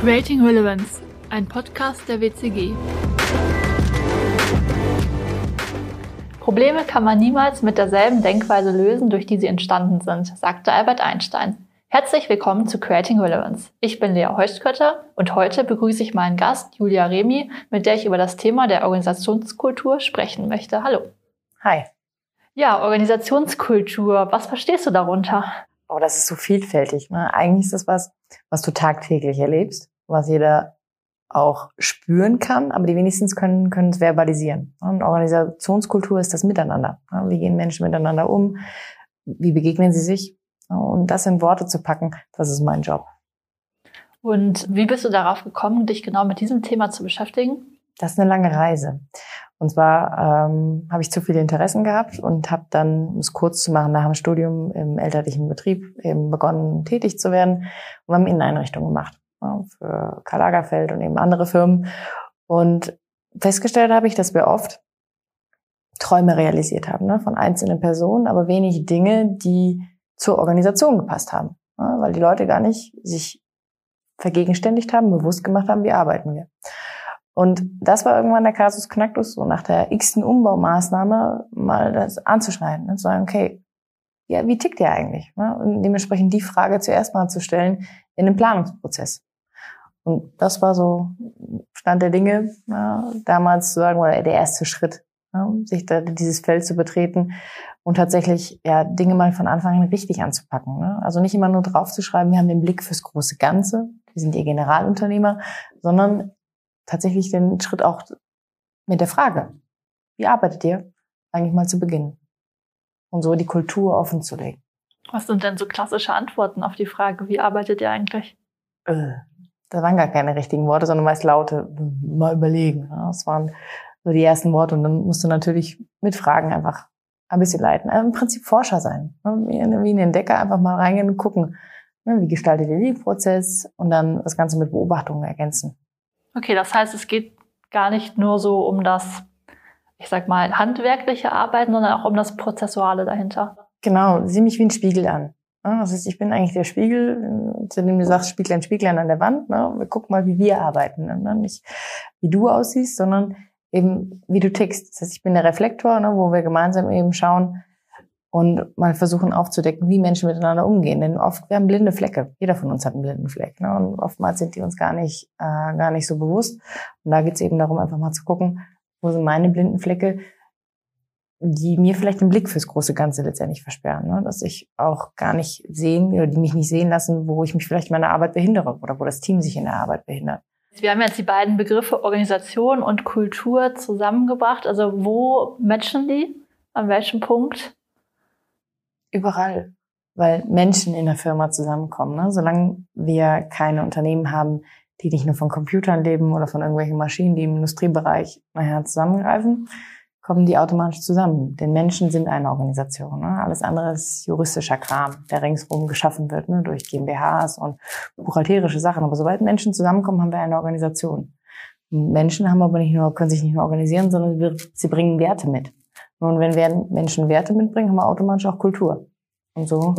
Creating Relevance, ein Podcast der WCG. Probleme kann man niemals mit derselben Denkweise lösen, durch die sie entstanden sind, sagte Albert Einstein. Herzlich willkommen zu Creating Relevance. Ich bin Lea Heustkötter und heute begrüße ich meinen Gast Julia Remi, mit der ich über das Thema der Organisationskultur sprechen möchte. Hallo. Hi. Ja, Organisationskultur. Was verstehst du darunter? Oh, das ist so vielfältig. Ne? Eigentlich ist das was, was du tagtäglich erlebst, was jeder auch spüren kann, aber die wenigstens können, können es verbalisieren. Und Organisationskultur ist das Miteinander. Wie gehen Menschen miteinander um? Wie begegnen sie sich? Und das in Worte zu packen, das ist mein Job. Und wie bist du darauf gekommen, dich genau mit diesem Thema zu beschäftigen? Das ist eine lange Reise. Und zwar ähm, habe ich zu viele Interessen gehabt und habe dann, um es kurz zu machen, nach dem Studium im elterlichen Betrieb eben begonnen, tätig zu werden und haben Inneneinrichtungen gemacht für Karl Lagerfeld und eben andere Firmen. Und festgestellt habe ich, dass wir oft Träume realisiert haben ne, von einzelnen Personen, aber wenig Dinge, die zur Organisation gepasst haben, ja, weil die Leute gar nicht sich vergegenständigt haben, bewusst gemacht haben, wie arbeiten wir. Und das war irgendwann der Kasus Knacktus, so nach der x-ten Umbaumaßnahme mal das anzuschneiden und zu sagen, okay, ja, wie tickt der eigentlich? Und dementsprechend die Frage zuerst mal zu stellen in dem Planungsprozess. Und das war so Stand der Dinge, ja, damals zu sagen, oder der erste Schritt, ja, sich da dieses Feld zu betreten und tatsächlich ja Dinge mal von Anfang an richtig anzupacken. Ne? Also nicht immer nur draufzuschreiben, wir haben den Blick fürs große Ganze, wir sind ihr Generalunternehmer, sondern tatsächlich den Schritt auch mit der Frage, wie arbeitet ihr, eigentlich mal zu beginnen. Und so die Kultur offen zu legen. Was sind denn so klassische Antworten auf die Frage, wie arbeitet ihr eigentlich? Äh, da waren gar keine richtigen Worte, sondern meist laute, mal überlegen. Das waren so die ersten Worte. Und dann musst du natürlich mit Fragen einfach ein bisschen leiten. Also Im Prinzip Forscher sein. Ne? Wie ein Entdecker einfach mal reingehen und gucken, ne? wie gestaltet ihr den Prozess und dann das Ganze mit Beobachtungen ergänzen. Okay, das heißt, es geht gar nicht nur so um das, ich sag mal, handwerkliche Arbeiten, sondern auch um das Prozessuale dahinter. Genau, sieh mich wie ein Spiegel an. Das heißt, ich bin eigentlich der Spiegel, zu dem du sagst, Spieglein, Spieglein an der Wand. Ne? Wir gucken mal, wie wir arbeiten. Ne? Nicht wie du aussiehst, sondern eben wie du tickst. Das heißt, ich bin der Reflektor, ne, wo wir gemeinsam eben schauen, und mal versuchen aufzudecken, wie Menschen miteinander umgehen. Denn oft, wir haben blinde Flecke. Jeder von uns hat einen blinden Fleck. Ne? Und oftmals sind die uns gar nicht, äh, gar nicht so bewusst. Und da geht es eben darum, einfach mal zu gucken, wo sind meine blinden Flecke, die mir vielleicht den Blick fürs große Ganze letztendlich versperren. Ne? Dass ich auch gar nicht sehen oder die mich nicht sehen lassen, wo ich mich vielleicht in meiner Arbeit behindere oder wo das Team sich in der Arbeit behindert. Wir haben jetzt die beiden Begriffe Organisation und Kultur zusammengebracht. Also wo matchen die? An welchem Punkt? Überall, weil Menschen in der Firma zusammenkommen. Ne? Solange wir keine Unternehmen haben, die nicht nur von Computern leben oder von irgendwelchen Maschinen, die im Industriebereich nachher zusammengreifen, kommen die automatisch zusammen. Denn Menschen sind eine Organisation. Ne? Alles andere ist juristischer Kram, der ringsherum geschaffen wird ne? durch GmbHs und buchhalterische Sachen. Aber sobald Menschen zusammenkommen, haben wir eine Organisation. Menschen haben aber nicht nur, können sich nicht nur organisieren, sondern sie bringen Werte mit. Und wenn Menschen Werte mitbringen, haben wir automatisch auch Kultur. Und so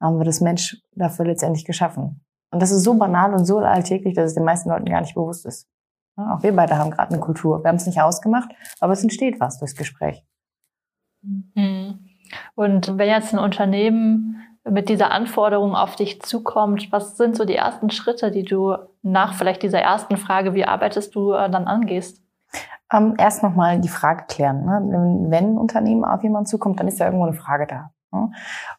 haben wir das Mensch dafür letztendlich geschaffen. Und das ist so banal und so alltäglich, dass es den meisten Leuten gar nicht bewusst ist. Auch wir beide haben gerade eine Kultur. Wir haben es nicht ausgemacht, aber es entsteht was durchs Gespräch. Mhm. Und wenn jetzt ein Unternehmen mit dieser Anforderung auf dich zukommt, was sind so die ersten Schritte, die du nach vielleicht dieser ersten Frage, wie arbeitest du, äh, dann angehst? Ähm, erst nochmal die Frage klären. Ne? Wenn ein Unternehmen auf jemanden zukommt, dann ist ja irgendwo eine Frage da. Ne?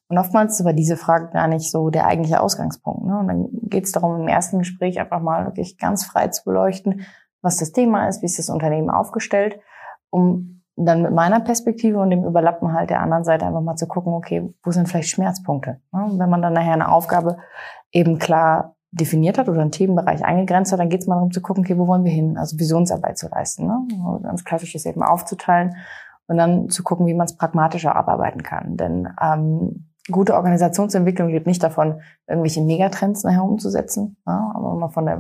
Und oftmals ist aber diese Frage gar nicht so der eigentliche Ausgangspunkt. Ne? Und dann geht es darum, im ersten Gespräch einfach mal wirklich ganz frei zu beleuchten, was das Thema ist, wie ist das Unternehmen aufgestellt, um dann mit meiner Perspektive und dem Überlappen halt der anderen Seite einfach mal zu gucken, okay, wo sind vielleicht Schmerzpunkte? Wenn man dann nachher eine Aufgabe eben klar definiert hat oder einen Themenbereich eingegrenzt hat, dann geht es mal darum zu gucken, okay, wo wollen wir hin? Also Visionsarbeit zu leisten. Ne? Ganz klassisch ist eben aufzuteilen und dann zu gucken, wie man es pragmatischer abarbeiten kann. Denn ähm, gute Organisationsentwicklung lebt nicht davon, irgendwelche Megatrends nachher umzusetzen, ja? aber mal von der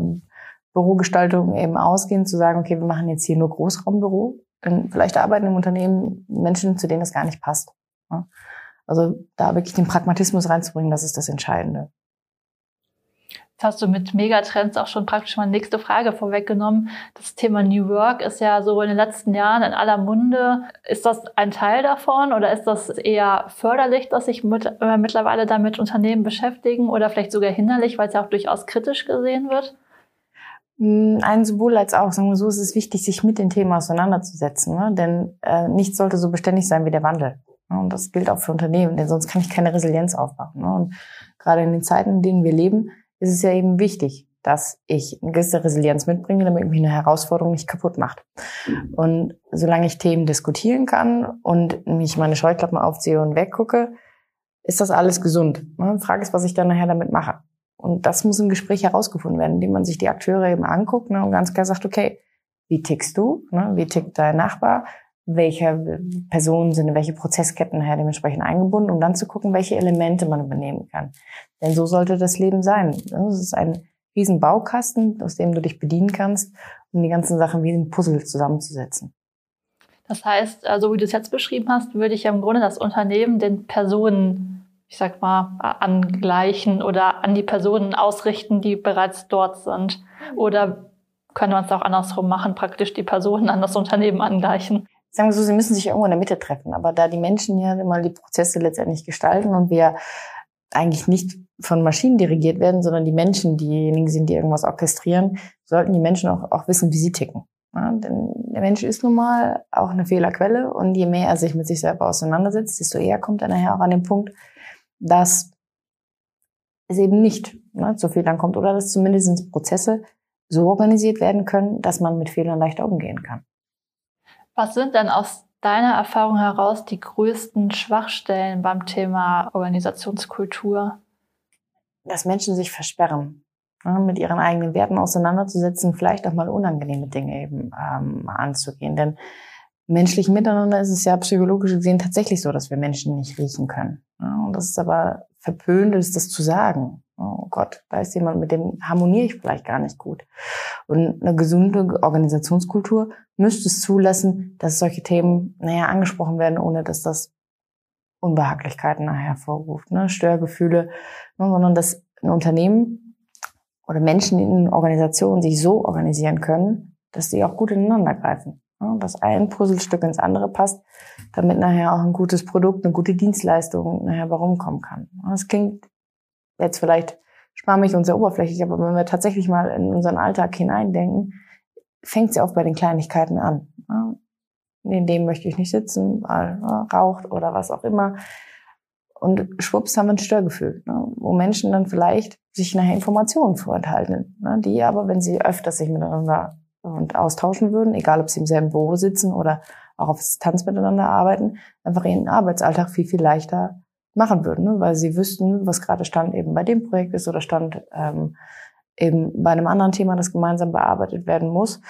Bürogestaltung eben ausgehen, zu sagen, okay, wir machen jetzt hier nur Großraumbüro. Denn vielleicht arbeiten im Unternehmen Menschen, zu denen das gar nicht passt. Also da wirklich den Pragmatismus reinzubringen, das ist das Entscheidende. hast du mit Megatrends auch schon praktisch mal nächste Frage vorweggenommen. Das Thema New Work ist ja so in den letzten Jahren in aller Munde. Ist das ein Teil davon oder ist das eher förderlich, dass sich mit, äh, mittlerweile damit Unternehmen beschäftigen oder vielleicht sogar hinderlich, weil es ja auch durchaus kritisch gesehen wird? Hm, ein sowohl als auch, sagen wir so, ist es wichtig, sich mit den Themen auseinanderzusetzen, ne? denn äh, nichts sollte so beständig sein wie der Wandel. Ne? Und das gilt auch für Unternehmen, denn sonst kann ich keine Resilienz aufbauen. Ne? Und gerade in den Zeiten, in denen wir leben, ist es ja eben wichtig, dass ich eine gewisse Resilienz mitbringe, damit mich eine Herausforderung nicht kaputt macht. Und solange ich Themen diskutieren kann und mich meine Scheuklappen aufziehe und weggucke, ist das alles gesund. Die Frage ist, was ich dann nachher damit mache. Und das muss im Gespräch herausgefunden werden, indem man sich die Akteure eben anguckt ne, und ganz klar sagt, okay, wie tickst du? Ne, wie tickt dein Nachbar? welche Personen sind in welche Prozessketten her dementsprechend eingebunden, um dann zu gucken, welche Elemente man übernehmen kann. Denn so sollte das Leben sein. Es ist ein riesen Baukasten, aus dem du dich bedienen kannst, um die ganzen Sachen wie ein Puzzle zusammenzusetzen. Das heißt, also wie du es jetzt beschrieben hast, würde ich ja im Grunde das Unternehmen den Personen, ich sag mal, angleichen oder an die Personen ausrichten, die bereits dort sind. Oder könnte man es auch andersrum machen, praktisch die Personen an das Unternehmen angleichen? sagen wir so, sie müssen sich irgendwo in der Mitte treffen. Aber da die Menschen ja immer die Prozesse letztendlich gestalten und wir eigentlich nicht von Maschinen dirigiert werden, sondern die Menschen diejenigen sind, die irgendwas orchestrieren, sollten die Menschen auch, auch wissen, wie sie ticken. Ja, denn der Mensch ist nun mal auch eine Fehlerquelle und je mehr er sich mit sich selber auseinandersetzt, desto eher kommt er nachher auch an den Punkt, dass es eben nicht ne, zu Fehlern kommt oder dass zumindest Prozesse so organisiert werden können, dass man mit Fehlern leichter umgehen kann. Was sind denn aus deiner Erfahrung heraus die größten Schwachstellen beim Thema Organisationskultur? Dass Menschen sich versperren, ne, mit ihren eigenen Werten auseinanderzusetzen, vielleicht auch mal unangenehme Dinge eben ähm, anzugehen. Denn menschlich miteinander ist es ja psychologisch gesehen tatsächlich so, dass wir Menschen nicht riechen können. Und das ist aber verpönt, ist das zu sagen oh Gott, da ist jemand, mit dem harmoniere ich vielleicht gar nicht gut. Und eine gesunde Organisationskultur müsste es zulassen, dass solche Themen naja, angesprochen werden, ohne dass das Unbehaglichkeiten nachher hervorruft, ne? Störgefühle, ne? sondern dass ein Unternehmen oder Menschen in Organisationen sich so organisieren können, dass sie auch gut ineinander greifen. Ne? Dass ein Puzzlestück ins andere passt, damit nachher auch ein gutes Produkt, eine gute Dienstleistung nachher herumkommen kann. Das klingt jetzt vielleicht schwammig und sehr oberflächlich, aber wenn wir tatsächlich mal in unseren Alltag hineindenken, fängt sie auch bei den Kleinigkeiten an. In dem möchte ich nicht sitzen, weil ne, raucht oder was auch immer. Und schwupps haben wir ein Störgefühl, ne, wo Menschen dann vielleicht sich nachher Informationen vorenthalten, ne, die aber, wenn sie öfter sich miteinander und austauschen würden, egal ob sie im selben Büro sitzen oder auch auf Distanz miteinander arbeiten, einfach ihren Arbeitsalltag viel, viel leichter machen würden, ne? weil sie wüssten, was gerade Stand eben bei dem Projekt ist oder Stand ähm, eben bei einem anderen Thema, das gemeinsam bearbeitet werden muss.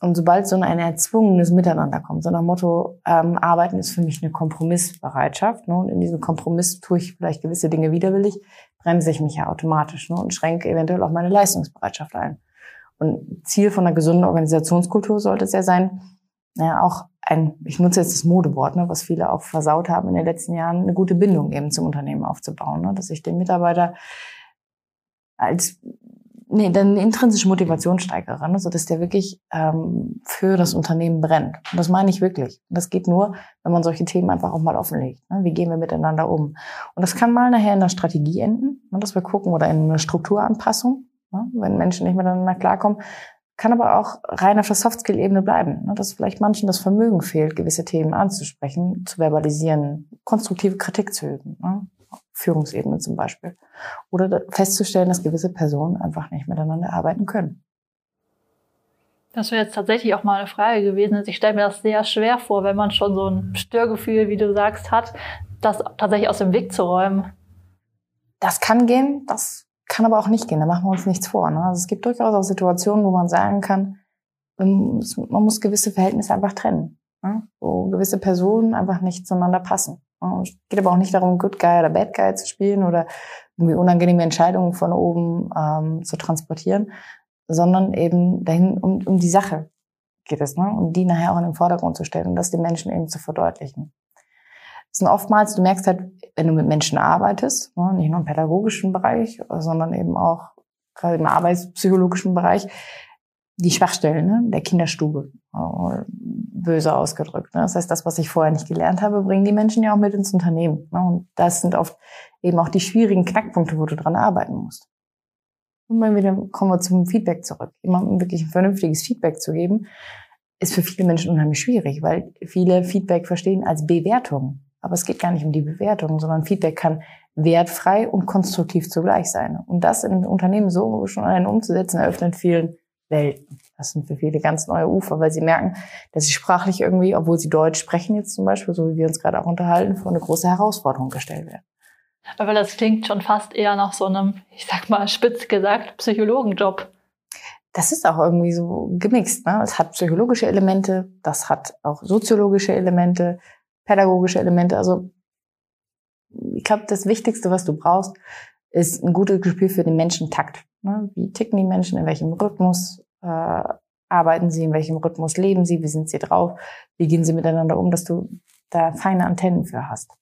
Und sobald so ein erzwungenes Miteinander kommt, so nach Motto, ähm, Arbeiten ist für mich eine Kompromissbereitschaft, ne? und in diesem Kompromiss tue ich vielleicht gewisse Dinge widerwillig, bremse ich mich ja automatisch ne? und schränke eventuell auch meine Leistungsbereitschaft ein. Und Ziel von einer gesunden Organisationskultur sollte es ja sein, ja, auch ein, ich nutze jetzt das Modewort, ne, was viele auch versaut haben in den letzten Jahren, eine gute Bindung eben zum Unternehmen aufzubauen, ne, dass ich den Mitarbeiter als nee, dann eine intrinsische Motivation steigere, ne, so dass der wirklich ähm, für das Unternehmen brennt. Und das meine ich wirklich. Und das geht nur, wenn man solche Themen einfach auch mal offenlegt. Ne? Wie gehen wir miteinander um? Und das kann mal nachher in der Strategie enden, ne, dass wir gucken oder in einer Strukturanpassung, ne, wenn Menschen nicht miteinander klarkommen, kann aber auch rein auf der Softskill-Ebene bleiben. Ne? Dass vielleicht manchen das Vermögen fehlt, gewisse Themen anzusprechen, zu verbalisieren, konstruktive Kritik zu üben. Ne? Führungsebene zum Beispiel. Oder festzustellen, dass gewisse Personen einfach nicht miteinander arbeiten können. Das wäre jetzt tatsächlich auch mal eine Frage gewesen. Also ich stelle mir das sehr schwer vor, wenn man schon so ein Störgefühl, wie du sagst, hat, das tatsächlich aus dem Weg zu räumen. Das kann gehen, das kann aber auch nicht gehen, da machen wir uns nichts vor. Ne? Also es gibt durchaus auch Situationen, wo man sagen kann, man muss gewisse Verhältnisse einfach trennen, ne? wo gewisse Personen einfach nicht zueinander passen. Es geht aber auch nicht darum, Good Guy oder Bad Guy zu spielen oder irgendwie unangenehme Entscheidungen von oben ähm, zu transportieren, sondern eben dahin um, um die Sache geht es, ne? um die nachher auch in den Vordergrund zu stellen und das den Menschen eben zu verdeutlichen. Sind oftmals, du merkst halt, wenn du mit Menschen arbeitest, ne, nicht nur im pädagogischen Bereich, sondern eben auch gerade im arbeitspsychologischen Bereich, die Schwachstellen ne, der Kinderstube, äh, böse ausgedrückt. Ne? Das heißt, das, was ich vorher nicht gelernt habe, bringen die Menschen ja auch mit ins Unternehmen. Ne? Und das sind oft eben auch die schwierigen Knackpunkte, wo du dran arbeiten musst. Und dann wieder kommen wir zum Feedback zurück. Jemandem wirklich ein vernünftiges Feedback zu geben, ist für viele Menschen unheimlich schwierig, weil viele Feedback verstehen als Bewertung. Aber es geht gar nicht um die Bewertung, sondern Feedback kann wertfrei und konstruktiv zugleich sein. Und das in Unternehmen so schon allein umzusetzen, eröffnet vielen Welten. Das sind für viele ganz neue Ufer, weil sie merken, dass sie sprachlich irgendwie, obwohl sie Deutsch sprechen jetzt zum Beispiel, so wie wir uns gerade auch unterhalten, vor eine große Herausforderung gestellt werden. Aber das klingt schon fast eher nach so einem, ich sag mal spitz gesagt, Psychologenjob. Das ist auch irgendwie so gemixt. Ne? Es hat psychologische Elemente, das hat auch soziologische Elemente, pädagogische Elemente. Also ich glaube, das Wichtigste, was du brauchst, ist ein gutes Gespür für den Menschentakt. Ne? Wie ticken die Menschen, in welchem Rhythmus äh, arbeiten sie, in welchem Rhythmus leben sie, wie sind sie drauf, wie gehen sie miteinander um, dass du da feine Antennen für hast.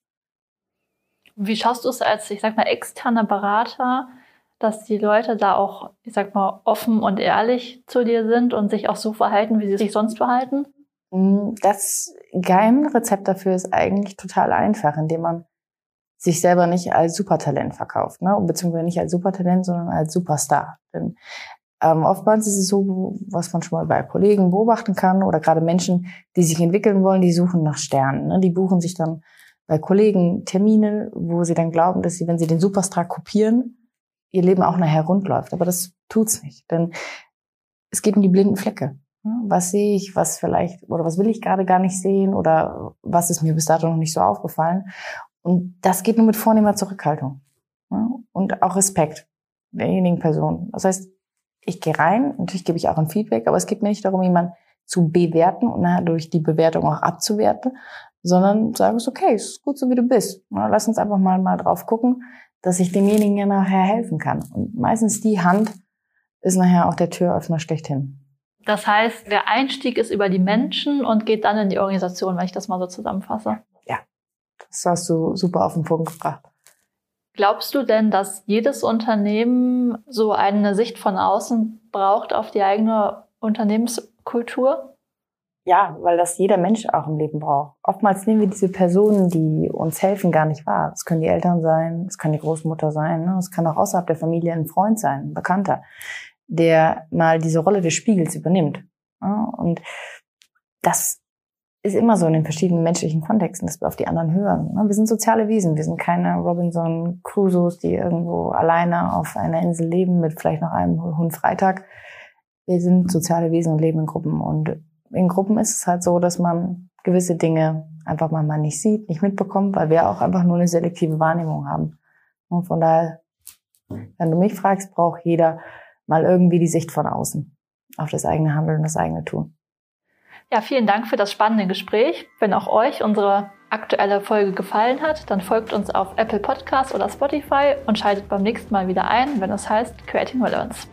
Wie schaust du es als, ich sag mal, externer Berater, dass die Leute da auch, ich sag mal, offen und ehrlich zu dir sind und sich auch so verhalten, wie sie sich sonst verhalten? Mm, Geheimrezept dafür ist eigentlich total einfach, indem man sich selber nicht als Supertalent verkauft, ne? beziehungsweise nicht als Supertalent, sondern als Superstar. Denn ähm, oftmals ist es so, was man schon mal bei Kollegen beobachten kann oder gerade Menschen, die sich entwickeln wollen, die suchen nach Sternen. Ne? Die buchen sich dann bei Kollegen Termine, wo sie dann glauben, dass sie, wenn sie den Superstar kopieren, ihr Leben auch nachher rund läuft. Aber das tut's nicht, denn es geht um die blinden Flecke. Was sehe ich, was vielleicht oder was will ich gerade gar nicht sehen oder was ist mir bis dato noch nicht so aufgefallen? Und das geht nur mit vornehmer Zurückhaltung und auch Respekt derjenigen Person. Das heißt, ich gehe rein, natürlich gebe ich auch ein Feedback, aber es geht mir nicht darum, jemanden zu bewerten und durch die Bewertung auch abzuwerten, sondern sage es, okay, es ist gut so, wie du bist. Lass uns einfach mal, mal drauf gucken, dass ich demjenigen ja nachher helfen kann. Und meistens die Hand ist nachher auch der Türöffner schlechthin. Das heißt, der Einstieg ist über die Menschen und geht dann in die Organisation, wenn ich das mal so zusammenfasse. Ja, das hast du super auf den Punkt gebracht. Glaubst du denn, dass jedes Unternehmen so eine Sicht von außen braucht auf die eigene Unternehmenskultur? Ja, weil das jeder Mensch auch im Leben braucht. Oftmals nehmen wir diese Personen, die uns helfen, gar nicht wahr. Es können die Eltern sein, es kann die Großmutter sein, ne? es kann auch außerhalb der Familie ein Freund sein, ein Bekannter, der mal diese Rolle des Spiegels übernimmt. Und das ist immer so in den verschiedenen menschlichen Kontexten, dass wir auf die anderen hören. Wir sind soziale Wesen. Wir sind keine Robinson Crusoes, die irgendwo alleine auf einer Insel leben mit vielleicht noch einem Hund Freitag. Wir sind soziale Wesen und leben in Gruppen. Und in Gruppen ist es halt so, dass man gewisse Dinge einfach mal, mal nicht sieht, nicht mitbekommt, weil wir auch einfach nur eine selektive Wahrnehmung haben. Und von daher, wenn du mich fragst, braucht jeder mal irgendwie die Sicht von außen auf das eigene Handeln, das eigene Tun. Ja, vielen Dank für das spannende Gespräch. Wenn auch euch unsere aktuelle Folge gefallen hat, dann folgt uns auf Apple Podcasts oder Spotify und schaltet beim nächsten Mal wieder ein, wenn es heißt Creating Relevance.